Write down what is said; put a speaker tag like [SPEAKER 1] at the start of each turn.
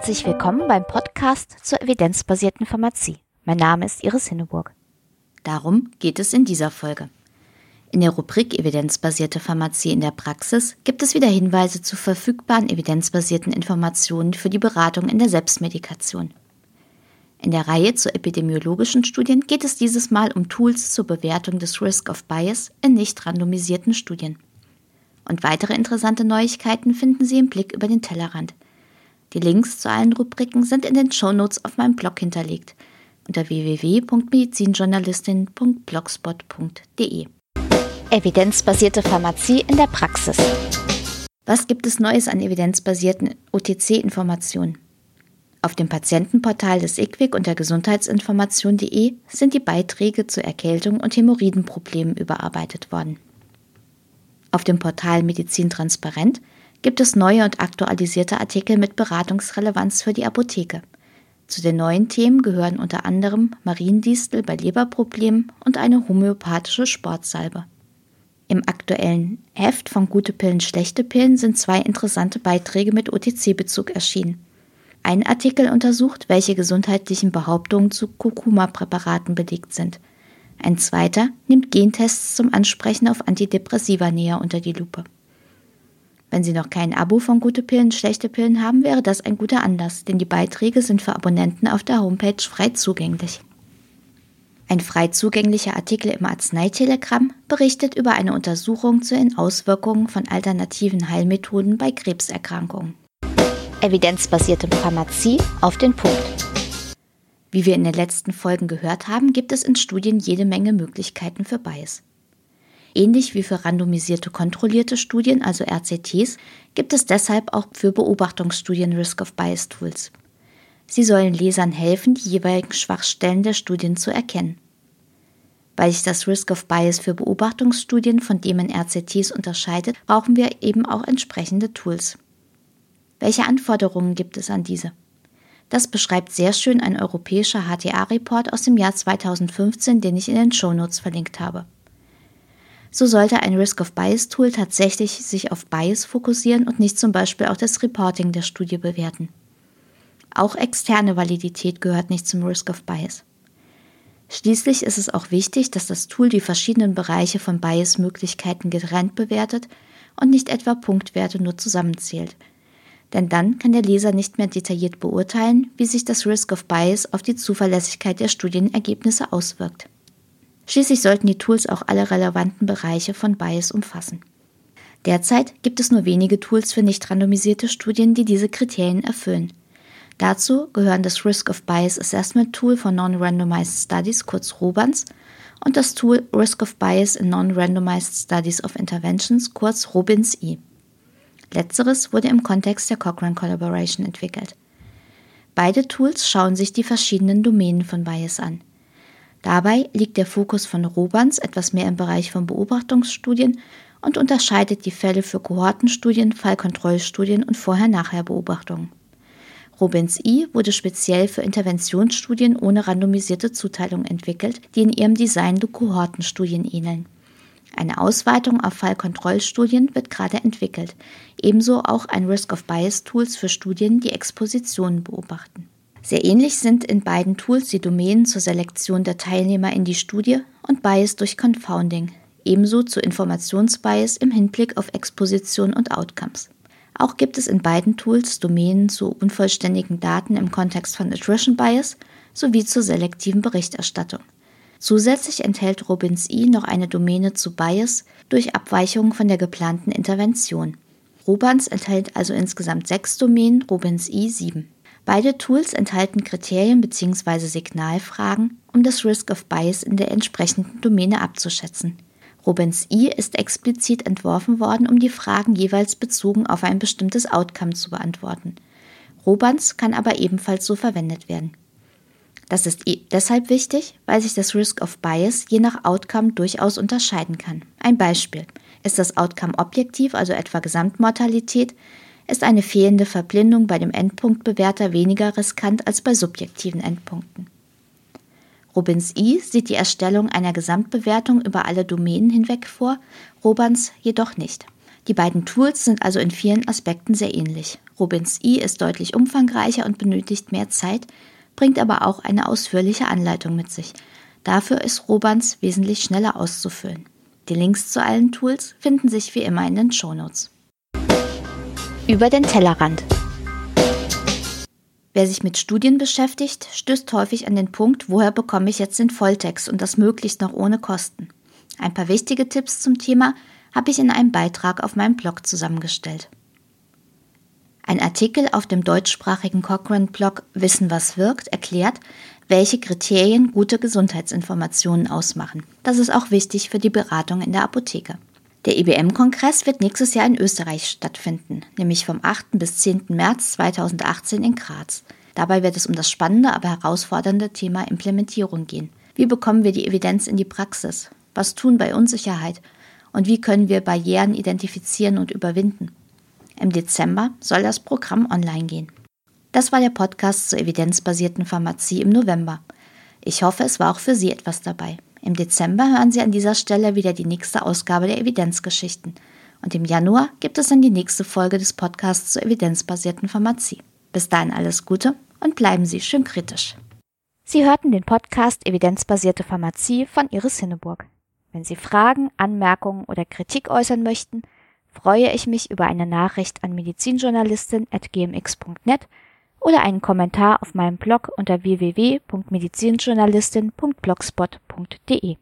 [SPEAKER 1] Herzlich willkommen beim Podcast zur evidenzbasierten Pharmazie. Mein Name ist Iris Hinneburg. Darum geht es in dieser Folge. In der Rubrik Evidenzbasierte Pharmazie in der Praxis gibt es wieder Hinweise zu verfügbaren evidenzbasierten Informationen für die Beratung in der Selbstmedikation. In der Reihe zu epidemiologischen Studien geht es dieses Mal um Tools zur Bewertung des Risk of Bias in nicht randomisierten Studien. Und weitere interessante Neuigkeiten finden Sie im Blick über den Tellerrand. Die Links zu allen Rubriken sind in den Shownotes auf meinem Blog hinterlegt unter www.medizinjournalistin.blogspot.de. Evidenzbasierte Pharmazie in der Praxis. Was gibt es Neues an evidenzbasierten OTC-Informationen? Auf dem Patientenportal des IQWIC unter gesundheitsinformation.de sind die Beiträge zu Erkältung und Hämorrhoidenproblemen überarbeitet worden. Auf dem Portal Medizin Transparent gibt es neue und aktualisierte Artikel mit Beratungsrelevanz für die Apotheke. Zu den neuen Themen gehören unter anderem Mariendistel bei Leberproblemen und eine homöopathische Sportsalbe. Im aktuellen Heft von Gute Pillen, Schlechte Pillen sind zwei interessante Beiträge mit OTC-Bezug erschienen. Ein Artikel untersucht, welche gesundheitlichen Behauptungen zu Kurkuma-Präparaten belegt sind. Ein zweiter nimmt Gentests zum Ansprechen auf Antidepressiva näher unter die Lupe. Wenn Sie noch kein Abo von Gute Pillen, Schlechte Pillen haben, wäre das ein guter Anlass, denn die Beiträge sind für Abonnenten auf der Homepage frei zugänglich. Ein frei zugänglicher Artikel im Arzneitelegramm berichtet über eine Untersuchung zu den Auswirkungen von alternativen Heilmethoden bei Krebserkrankungen. Evidenzbasierte Pharmazie auf den Punkt. Wie wir in den letzten Folgen gehört haben, gibt es in Studien jede Menge Möglichkeiten für Bias. Ähnlich wie für randomisierte kontrollierte Studien, also RCTs, gibt es deshalb auch für Beobachtungsstudien Risk of Bias Tools. Sie sollen Lesern helfen, die jeweiligen Schwachstellen der Studien zu erkennen. Weil sich das Risk of Bias für Beobachtungsstudien von dem in RCTs unterscheidet, brauchen wir eben auch entsprechende Tools. Welche Anforderungen gibt es an diese? Das beschreibt sehr schön ein europäischer HTA-Report aus dem Jahr 2015, den ich in den Shownotes verlinkt habe so sollte ein Risk of Bias Tool tatsächlich sich auf Bias fokussieren und nicht zum Beispiel auch das Reporting der Studie bewerten. Auch externe Validität gehört nicht zum Risk of Bias. Schließlich ist es auch wichtig, dass das Tool die verschiedenen Bereiche von Bias-Möglichkeiten getrennt bewertet und nicht etwa Punktwerte nur zusammenzählt. Denn dann kann der Leser nicht mehr detailliert beurteilen, wie sich das Risk of Bias auf die Zuverlässigkeit der Studienergebnisse auswirkt. Schließlich sollten die Tools auch alle relevanten Bereiche von Bias umfassen. Derzeit gibt es nur wenige Tools für nicht randomisierte Studien, die diese Kriterien erfüllen. Dazu gehören das Risk of Bias Assessment Tool for Non-Randomized Studies, kurz ROBANS, und das Tool Risk of Bias in Non-Randomized Studies of Interventions, kurz ROBINS-I. Letzteres wurde im Kontext der Cochrane Collaboration entwickelt. Beide Tools schauen sich die verschiedenen Domänen von Bias an. Dabei liegt der Fokus von Robans etwas mehr im Bereich von Beobachtungsstudien und unterscheidet die Fälle für Kohortenstudien, Fallkontrollstudien und Vorher-Nachher-Beobachtungen. Robins I wurde speziell für Interventionsstudien ohne randomisierte Zuteilung entwickelt, die in ihrem Design Kohortenstudien ähneln. Eine Ausweitung auf Fallkontrollstudien wird gerade entwickelt, ebenso auch ein Risk of Bias Tools für Studien, die Expositionen beobachten. Sehr ähnlich sind in beiden Tools die Domänen zur Selektion der Teilnehmer in die Studie und Bias durch Confounding, ebenso zu Informationsbias im Hinblick auf Exposition und Outcomes. Auch gibt es in beiden Tools Domänen zu unvollständigen Daten im Kontext von Attrition Bias sowie zur selektiven Berichterstattung. Zusätzlich enthält Robins I noch eine Domäne zu Bias durch Abweichungen von der geplanten Intervention. Robans enthält also insgesamt sechs Domänen, Robins I sieben. Beide Tools enthalten Kriterien bzw. Signalfragen, um das Risk of Bias in der entsprechenden Domäne abzuschätzen. Robins I ist explizit entworfen worden, um die Fragen jeweils bezogen auf ein bestimmtes Outcome zu beantworten. Robans kann aber ebenfalls so verwendet werden. Das ist deshalb wichtig, weil sich das Risk of Bias je nach Outcome durchaus unterscheiden kann. Ein Beispiel. Ist das Outcome objektiv, also etwa Gesamtmortalität, ist eine fehlende Verblindung bei dem Endpunktbewerter weniger riskant als bei subjektiven Endpunkten. Robins I sieht die Erstellung einer Gesamtbewertung über alle Domänen hinweg vor, Robans jedoch nicht. Die beiden Tools sind also in vielen Aspekten sehr ähnlich. Rubens I ist deutlich umfangreicher und benötigt mehr Zeit, bringt aber auch eine ausführliche Anleitung mit sich. Dafür ist Robans wesentlich schneller auszufüllen. Die Links zu allen Tools finden sich wie immer in den Shownotes. Über den Tellerrand. Wer sich mit Studien beschäftigt, stößt häufig an den Punkt, woher bekomme ich jetzt den Volltext und das möglichst noch ohne Kosten. Ein paar wichtige Tipps zum Thema habe ich in einem Beitrag auf meinem Blog zusammengestellt. Ein Artikel auf dem deutschsprachigen Cochrane-Blog Wissen, was wirkt erklärt, welche Kriterien gute Gesundheitsinformationen ausmachen. Das ist auch wichtig für die Beratung in der Apotheke. Der IBM-Kongress wird nächstes Jahr in Österreich stattfinden, nämlich vom 8. bis 10. März 2018 in Graz. Dabei wird es um das spannende, aber herausfordernde Thema Implementierung gehen. Wie bekommen wir die Evidenz in die Praxis? Was tun bei Unsicherheit? Und wie können wir Barrieren identifizieren und überwinden? Im Dezember soll das Programm online gehen. Das war der Podcast zur evidenzbasierten Pharmazie im November. Ich hoffe, es war auch für Sie etwas dabei. Im Dezember hören Sie an dieser Stelle wieder die nächste Ausgabe der Evidenzgeschichten. Und im Januar gibt es dann die nächste Folge des Podcasts zur evidenzbasierten Pharmazie. Bis dahin alles Gute und bleiben Sie schön kritisch. Sie hörten den Podcast Evidenzbasierte Pharmazie von Iris Hinneburg. Wenn Sie Fragen, Anmerkungen oder Kritik äußern möchten, freue ich mich über eine Nachricht an medizinjournalistin.gmx.net oder einen Kommentar auf meinem Blog unter www.medizinjournalistin.blogspot.de.